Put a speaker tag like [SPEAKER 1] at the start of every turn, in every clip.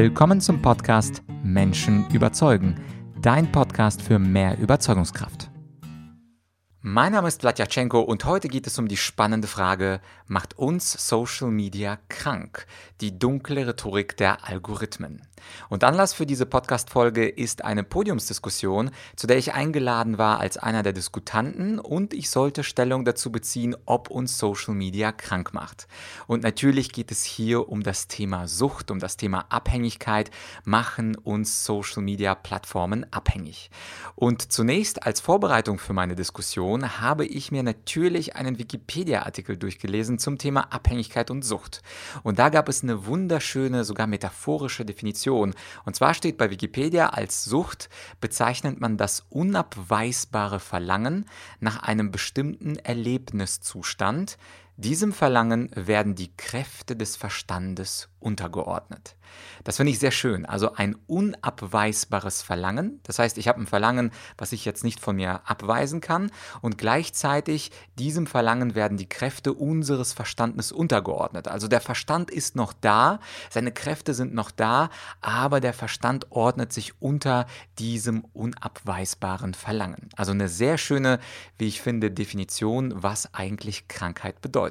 [SPEAKER 1] Willkommen zum Podcast Menschen überzeugen, dein Podcast für mehr Überzeugungskraft. Mein Name ist Vladyachenko und heute geht es um die spannende Frage, macht uns Social Media krank? Die dunkle Rhetorik der Algorithmen. Und Anlass für diese Podcast-Folge ist eine Podiumsdiskussion, zu der ich eingeladen war als einer der Diskutanten und ich sollte Stellung dazu beziehen, ob uns Social Media krank macht. Und natürlich geht es hier um das Thema Sucht, um das Thema Abhängigkeit, machen uns Social Media Plattformen abhängig. Und zunächst als Vorbereitung für meine Diskussion habe ich mir natürlich einen Wikipedia-Artikel durchgelesen zum Thema Abhängigkeit und Sucht. Und da gab es eine wunderschöne, sogar metaphorische Definition. Und zwar steht bei Wikipedia als Sucht bezeichnet man das unabweisbare Verlangen nach einem bestimmten Erlebniszustand. Diesem Verlangen werden die Kräfte des Verstandes untergeordnet. Das finde ich sehr schön. Also ein unabweisbares Verlangen. Das heißt, ich habe ein Verlangen, was ich jetzt nicht von mir abweisen kann. Und gleichzeitig diesem Verlangen werden die Kräfte unseres Verstandes untergeordnet. Also der Verstand ist noch da, seine Kräfte sind noch da, aber der Verstand ordnet sich unter diesem unabweisbaren Verlangen. Also eine sehr schöne, wie ich finde, Definition, was eigentlich Krankheit bedeutet.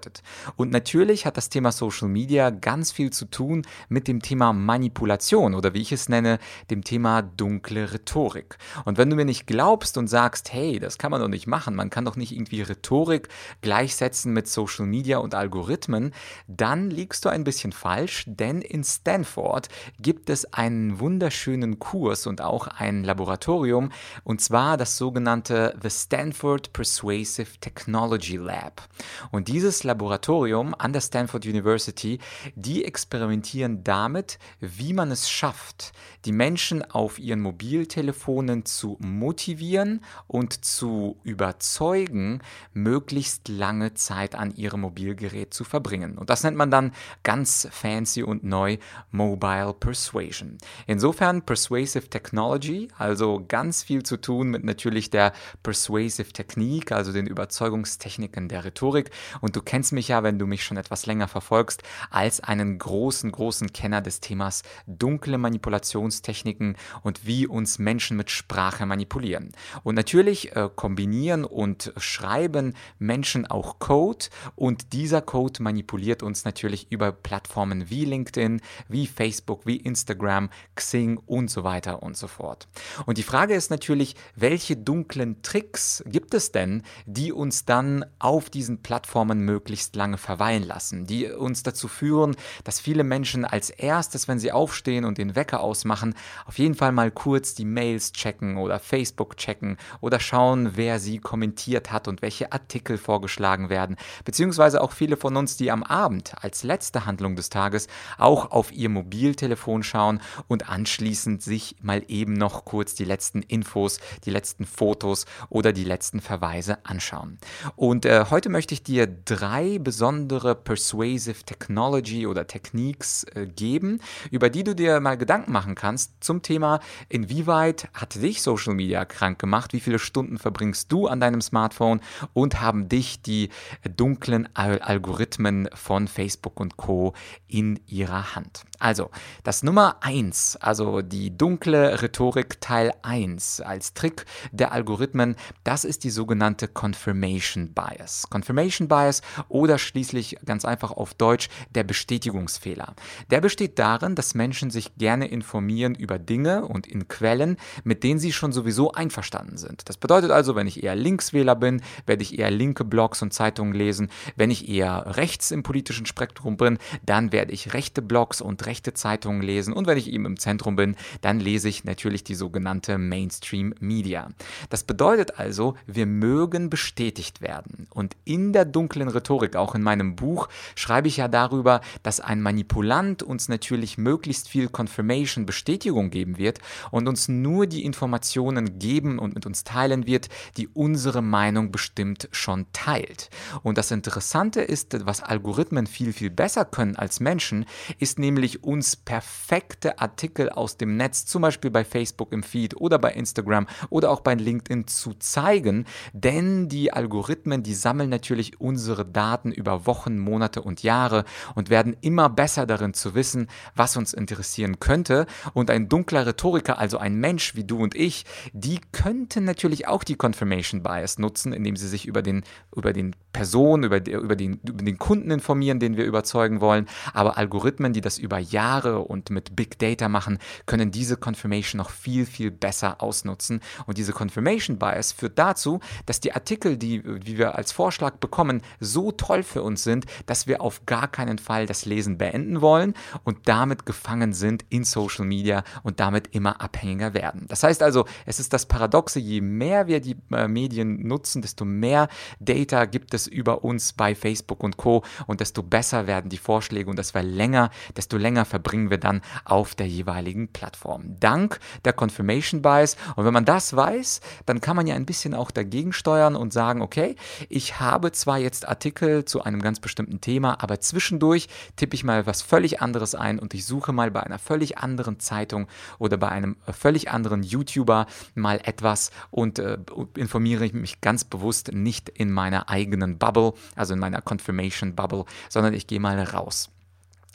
[SPEAKER 1] Und natürlich hat das Thema Social Media ganz viel zu tun mit dem Thema Manipulation oder wie ich es nenne, dem Thema dunkle Rhetorik. Und wenn du mir nicht glaubst und sagst, hey, das kann man doch nicht machen, man kann doch nicht irgendwie Rhetorik gleichsetzen mit Social Media und Algorithmen, dann liegst du ein bisschen falsch, denn in Stanford gibt es einen wunderschönen Kurs und auch ein Laboratorium, und zwar das sogenannte The Stanford Persuasive Technology Lab. Und dieses Laboratorium an der Stanford University, die experimentieren damit, wie man es schafft, die Menschen auf ihren Mobiltelefonen zu motivieren und zu überzeugen, möglichst lange Zeit an ihrem Mobilgerät zu verbringen. Und das nennt man dann ganz fancy und neu Mobile Persuasion. Insofern Persuasive Technology, also ganz viel zu tun mit natürlich der Persuasive Technik, also den Überzeugungstechniken der Rhetorik. Und du kennst mich ja, wenn du mich schon etwas länger verfolgst, als einen großen, großen Kenner des Themas dunkle Manipulationstechniken und wie uns Menschen mit Sprache manipulieren. Und natürlich äh, kombinieren und schreiben Menschen auch Code und dieser Code manipuliert uns natürlich über Plattformen wie LinkedIn, wie Facebook, wie Instagram, Xing und so weiter und so fort. Und die Frage ist natürlich, welche dunklen Tricks gibt es denn, die uns dann auf diesen Plattformen möglichst lange verweilen lassen, die uns dazu führen, dass viele Menschen als erstes, wenn sie aufstehen und den Wecker ausmachen, auf jeden Fall mal kurz die Mails checken oder Facebook checken oder schauen, wer sie kommentiert hat und welche Artikel vorgeschlagen werden. Beziehungsweise auch viele von uns, die am Abend als letzte Handlung des Tages auch auf ihr Mobiltelefon schauen und anschließend sich mal eben noch kurz die letzten Infos, die letzten Fotos oder die letzten Verweise anschauen. Und äh, heute möchte ich dir drei besondere Persuasive Technology oder Techniques äh, geben, über die du dir mal Gedanken machen kannst zum Thema, inwieweit hat dich Social Media krank gemacht, wie viele Stunden verbringst du an deinem Smartphone und haben dich die dunklen Algorithmen von Facebook und Co. in ihrer Hand. Also, das Nummer 1, also die dunkle Rhetorik Teil 1 als Trick der Algorithmen, das ist die sogenannte Confirmation Bias. Confirmation Bias oder schließlich ganz einfach auf Deutsch der Bestätigungsfehler. Der besteht darin, dass Menschen sich gerne informieren über Dinge und in Quellen, mit denen sie schon sowieso einverstanden sind. Das bedeutet also, wenn ich eher Linkswähler bin, werde ich eher linke Blogs und Zeitungen lesen. Wenn ich eher rechts im politischen Spektrum bin, dann werde ich rechte Blogs und rechte Zeitungen lesen. Und wenn ich eben im Zentrum bin, dann lese ich natürlich die sogenannte Mainstream Media. Das bedeutet also, wir mögen bestätigt werden. Und in der dunklen Rhetorik, auch in meinem Buch, schreibe ich ja darüber, dass ein Manipulant uns natürlich möglichst viel Confirmation, Bestätigung geben wird und uns nur die Informationen geben und mit uns teilen wird, die unsere Meinung bestimmt schon teilt. Und das Interessante ist, was Algorithmen viel, viel besser können als Menschen, ist nämlich uns perfekte Artikel aus dem Netz, zum Beispiel bei Facebook im Feed oder bei Instagram oder auch bei LinkedIn zu zeigen, denn die Algorithmen, die sammeln natürlich unsere Daten über Wochen, Monate und Jahre und werden immer besser darin zu wissen, was uns interessieren könnte. Und ein dunkler Rhetoriker, also ein Mensch wie du und ich, die könnten natürlich auch die Confirmation Bias nutzen, indem sie sich über den, über den Person, über, über, den, über den Kunden informieren, den wir überzeugen wollen. Aber Algorithmen, die das über Jahre und mit Big Data machen, können diese Confirmation noch viel, viel besser ausnutzen. Und diese Confirmation Bias führt dazu, dass die Artikel, die, die wir als Vorschlag bekommen, so toll für uns sind, dass wir auf gar keinen Fall das Lesen beenden wollen und damit gefangen sind in Social Media und damit immer abhängiger werden. Das heißt also, es ist das Paradoxe, je mehr wir die äh, Medien nutzen, desto mehr Data gibt es über uns bei Facebook und Co. und desto besser werden die Vorschläge und desto länger, desto länger verbringen wir dann auf der jeweiligen Plattform. Dank der Confirmation Bias. Und wenn man das weiß, dann kann man ja ein bisschen auch dagegen steuern und sagen, okay, ich habe zwar jetzt Artikel zu einem ganz bestimmten Thema, aber zwischendurch tippe ich mal was völlig anderes ein und ich suche mal bei einer völlig anderen Zeitung oder bei einem völlig anderen YouTuber mal etwas und äh, informiere mich ganz bewusst nicht in meiner eigenen Bubble, also in meiner Confirmation Bubble, sondern ich gehe mal raus.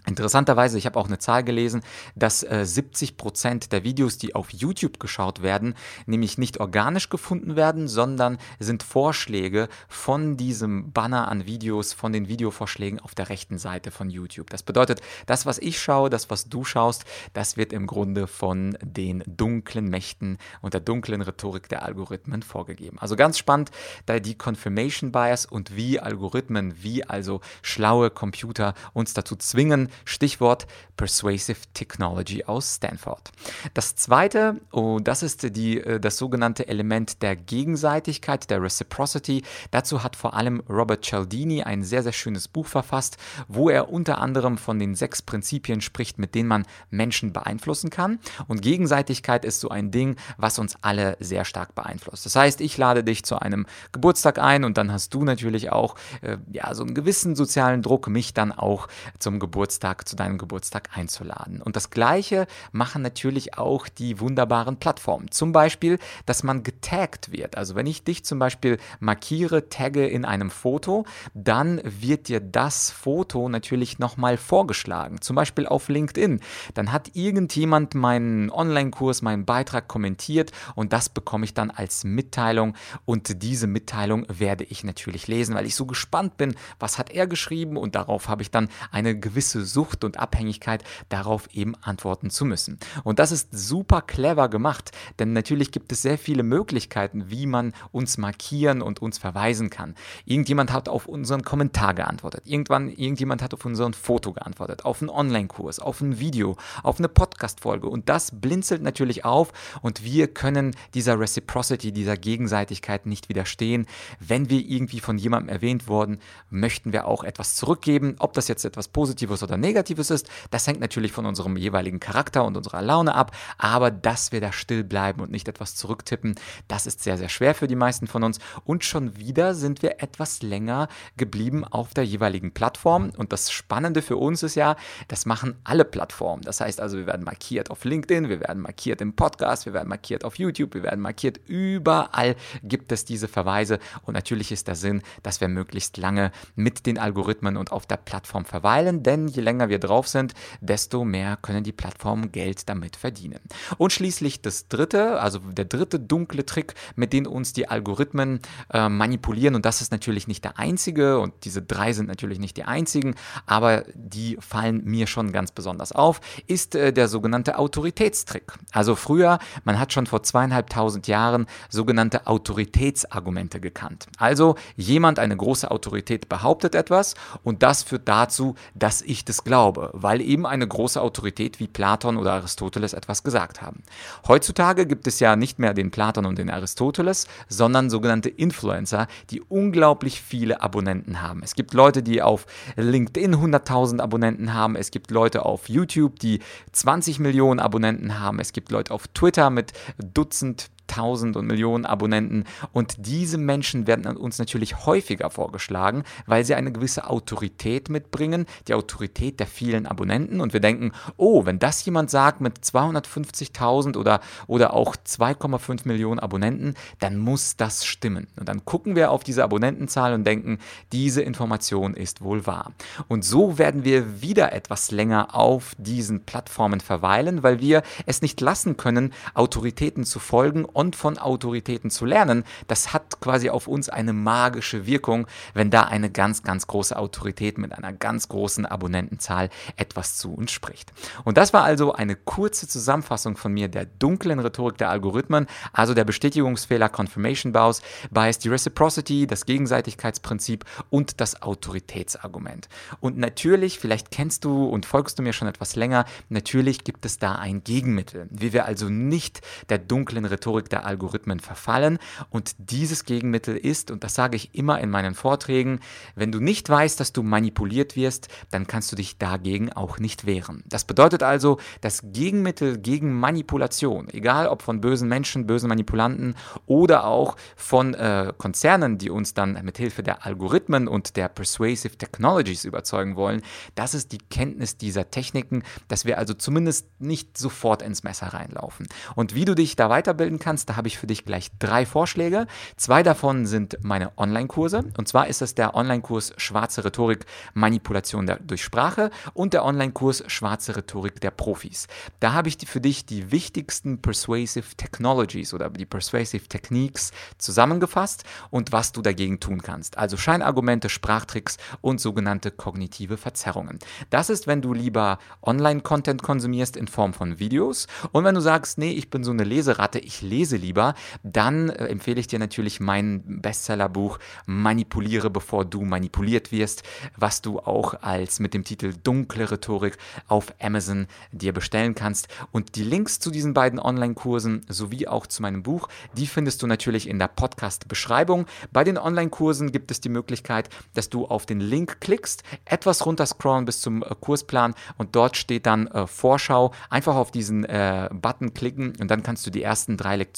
[SPEAKER 1] Interessanterweise, ich habe auch eine Zahl gelesen, dass äh, 70 Prozent der Videos, die auf YouTube geschaut werden, nämlich nicht organisch gefunden werden, sondern sind Vorschläge von diesem Banner an Videos, von den Videovorschlägen auf der rechten Seite von YouTube. Das bedeutet, das, was ich schaue, das, was du schaust, das wird im Grunde von den dunklen Mächten und der dunklen Rhetorik der Algorithmen vorgegeben. Also ganz spannend, da die Confirmation Bias und wie Algorithmen, wie also schlaue Computer uns dazu zwingen, Stichwort Persuasive Technology aus Stanford. Das zweite, oh, das ist die, äh, das sogenannte Element der Gegenseitigkeit, der Reciprocity. Dazu hat vor allem Robert Cialdini ein sehr, sehr schönes Buch verfasst, wo er unter anderem von den sechs Prinzipien spricht, mit denen man Menschen beeinflussen kann. Und Gegenseitigkeit ist so ein Ding, was uns alle sehr stark beeinflusst. Das heißt, ich lade dich zu einem Geburtstag ein und dann hast du natürlich auch äh, ja, so einen gewissen sozialen Druck, mich dann auch zum Geburtstag Geburtstag, zu deinem Geburtstag einzuladen. Und das Gleiche machen natürlich auch die wunderbaren Plattformen. Zum Beispiel, dass man getaggt wird. Also wenn ich dich zum Beispiel markiere, tagge in einem Foto, dann wird dir das Foto natürlich nochmal vorgeschlagen. Zum Beispiel auf LinkedIn. Dann hat irgendjemand meinen Online-Kurs, meinen Beitrag kommentiert und das bekomme ich dann als Mitteilung und diese Mitteilung werde ich natürlich lesen, weil ich so gespannt bin, was hat er geschrieben und darauf habe ich dann eine gewisse Sucht und Abhängigkeit, darauf eben antworten zu müssen. Und das ist super clever gemacht, denn natürlich gibt es sehr viele Möglichkeiten, wie man uns markieren und uns verweisen kann. Irgendjemand hat auf unseren Kommentar geantwortet, irgendwann irgendjemand hat auf unseren Foto geantwortet, auf einen Online-Kurs, auf ein Video, auf eine Podcast-Folge und das blinzelt natürlich auf und wir können dieser Reciprocity, dieser Gegenseitigkeit nicht widerstehen. Wenn wir irgendwie von jemandem erwähnt wurden, möchten wir auch etwas zurückgeben, ob das jetzt etwas Positives oder Negatives ist, das hängt natürlich von unserem jeweiligen Charakter und unserer Laune ab, aber dass wir da still bleiben und nicht etwas zurücktippen, das ist sehr, sehr schwer für die meisten von uns. Und schon wieder sind wir etwas länger geblieben auf der jeweiligen Plattform. Und das Spannende für uns ist ja, das machen alle Plattformen. Das heißt also, wir werden markiert auf LinkedIn, wir werden markiert im Podcast, wir werden markiert auf YouTube, wir werden markiert. Überall gibt es diese Verweise. Und natürlich ist der Sinn, dass wir möglichst lange mit den Algorithmen und auf der Plattform verweilen, denn je länger länger wir drauf sind, desto mehr können die Plattformen Geld damit verdienen. Und schließlich das dritte, also der dritte dunkle Trick, mit dem uns die Algorithmen äh, manipulieren. Und das ist natürlich nicht der einzige und diese drei sind natürlich nicht die einzigen, aber die fallen mir schon ganz besonders auf, ist äh, der sogenannte Autoritätstrick. Also früher, man hat schon vor zweieinhalbtausend Jahren sogenannte Autoritätsargumente gekannt. Also jemand, eine große Autorität behauptet etwas und das führt dazu, dass ich das glaube, weil eben eine große Autorität wie Platon oder Aristoteles etwas gesagt haben. Heutzutage gibt es ja nicht mehr den Platon und den Aristoteles, sondern sogenannte Influencer, die unglaublich viele Abonnenten haben. Es gibt Leute, die auf LinkedIn 100.000 Abonnenten haben, es gibt Leute auf YouTube, die 20 Millionen Abonnenten haben, es gibt Leute auf Twitter mit Dutzend tausend und Millionen Abonnenten und diese Menschen werden uns natürlich häufiger vorgeschlagen, weil sie eine gewisse Autorität mitbringen, die Autorität der vielen Abonnenten und wir denken, oh, wenn das jemand sagt mit 250.000 oder, oder auch 2,5 Millionen Abonnenten, dann muss das stimmen. Und dann gucken wir auf diese Abonnentenzahl und denken, diese Information ist wohl wahr. Und so werden wir wieder etwas länger auf diesen Plattformen verweilen, weil wir es nicht lassen können, Autoritäten zu folgen und von Autoritäten zu lernen. Das hat quasi auf uns eine magische Wirkung, wenn da eine ganz, ganz große Autorität mit einer ganz großen Abonnentenzahl etwas zu uns spricht. Und das war also eine kurze Zusammenfassung von mir der dunklen Rhetorik der Algorithmen, also der Bestätigungsfehler Confirmation Bias, Bias, die Reciprocity, das Gegenseitigkeitsprinzip und das Autoritätsargument. Und natürlich, vielleicht kennst du und folgst du mir schon etwas länger, natürlich gibt es da ein Gegenmittel, wie wir also nicht der dunklen Rhetorik der Algorithmen verfallen. Und dieses Gegenmittel ist, und das sage ich immer in meinen Vorträgen, wenn du nicht weißt, dass du manipuliert wirst, dann kannst du dich dagegen auch nicht wehren. Das bedeutet also, das Gegenmittel gegen Manipulation, egal ob von bösen Menschen, bösen Manipulanten oder auch von äh, Konzernen, die uns dann mit Hilfe der Algorithmen und der Persuasive Technologies überzeugen wollen, das ist die Kenntnis dieser Techniken, dass wir also zumindest nicht sofort ins Messer reinlaufen. Und wie du dich da weiterbilden kannst, da habe ich für dich gleich drei Vorschläge. Zwei davon sind meine Online-Kurse. Und zwar ist es der Online-Kurs Schwarze Rhetorik, Manipulation der, durch Sprache und der Online-Kurs Schwarze Rhetorik der Profis. Da habe ich für dich die wichtigsten Persuasive Technologies oder die Persuasive Techniques zusammengefasst und was du dagegen tun kannst. Also Scheinargumente, Sprachtricks und sogenannte kognitive Verzerrungen. Das ist, wenn du lieber Online-Content konsumierst in Form von Videos und wenn du sagst, nee, ich bin so eine Leseratte, ich lese lieber, dann äh, empfehle ich dir natürlich mein Bestsellerbuch Manipuliere, bevor du manipuliert wirst, was du auch als mit dem Titel Dunkle Rhetorik auf Amazon dir bestellen kannst. Und die Links zu diesen beiden Online-Kursen sowie auch zu meinem Buch, die findest du natürlich in der Podcast-Beschreibung. Bei den Online-Kursen gibt es die Möglichkeit, dass du auf den Link klickst, etwas runterscrollen bis zum äh, Kursplan und dort steht dann äh, Vorschau. Einfach auf diesen äh, Button klicken und dann kannst du die ersten drei Lektionen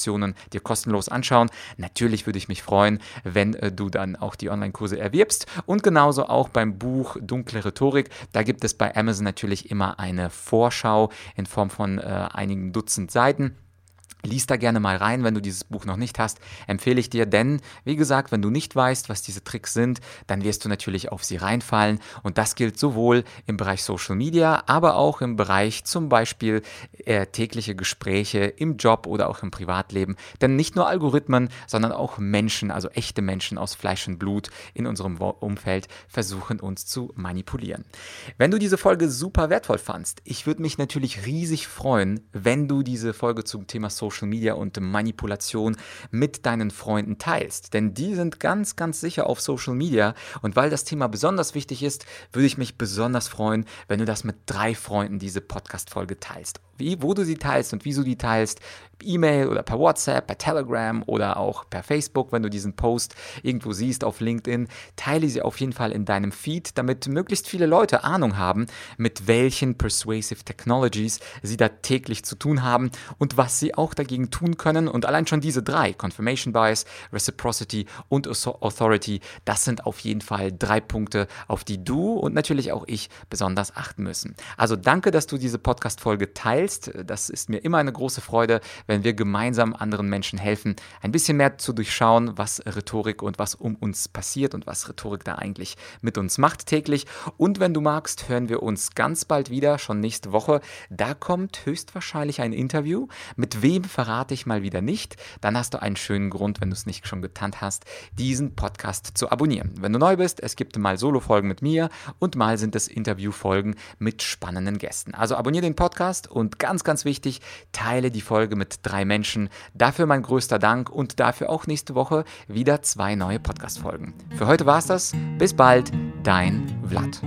[SPEAKER 1] dir kostenlos anschauen. Natürlich würde ich mich freuen, wenn äh, du dann auch die Online-Kurse erwirbst und genauso auch beim Buch Dunkle Rhetorik. Da gibt es bei Amazon natürlich immer eine Vorschau in Form von äh, einigen Dutzend Seiten. Lies da gerne mal rein, wenn du dieses Buch noch nicht hast, empfehle ich dir, denn wie gesagt, wenn du nicht weißt, was diese Tricks sind, dann wirst du natürlich auf sie reinfallen. Und das gilt sowohl im Bereich Social Media, aber auch im Bereich zum Beispiel äh, tägliche Gespräche im Job oder auch im Privatleben, denn nicht nur Algorithmen, sondern auch Menschen, also echte Menschen aus Fleisch und Blut in unserem Umfeld versuchen uns zu manipulieren. Wenn du diese Folge super wertvoll fandst, ich würde mich natürlich riesig freuen, wenn du diese Folge zum Thema Social Social Media und Manipulation mit deinen Freunden teilst. Denn die sind ganz, ganz sicher auf Social Media. Und weil das Thema besonders wichtig ist, würde ich mich besonders freuen, wenn du das mit drei Freunden diese Podcast-Folge teilst wie, wo du sie teilst und wieso die teilst, E-Mail oder per WhatsApp, per Telegram oder auch per Facebook, wenn du diesen Post irgendwo siehst auf LinkedIn, teile sie auf jeden Fall in deinem Feed, damit möglichst viele Leute Ahnung haben, mit welchen Persuasive Technologies sie da täglich zu tun haben und was sie auch dagegen tun können. Und allein schon diese drei, Confirmation Bias, Reciprocity und Authority, das sind auf jeden Fall drei Punkte, auf die du und natürlich auch ich besonders achten müssen. Also danke, dass du diese Podcast-Folge teilst. Das ist mir immer eine große Freude, wenn wir gemeinsam anderen Menschen helfen, ein bisschen mehr zu durchschauen, was Rhetorik und was um uns passiert und was Rhetorik da eigentlich mit uns macht täglich. Und wenn du magst, hören wir uns ganz bald wieder, schon nächste Woche. Da kommt höchstwahrscheinlich ein Interview. Mit wem verrate ich mal wieder nicht. Dann hast du einen schönen Grund, wenn du es nicht schon getan hast, diesen Podcast zu abonnieren. Wenn du neu bist, es gibt mal Solo-Folgen mit mir und mal sind es Interview-Folgen mit spannenden Gästen. Also abonniere den Podcast und ganz, ganz wichtig, teile die Folge mit drei Menschen. Dafür mein größter Dank und dafür auch nächste Woche wieder zwei neue Podcast-Folgen. Für heute war es das. Bis bald, dein Vlad.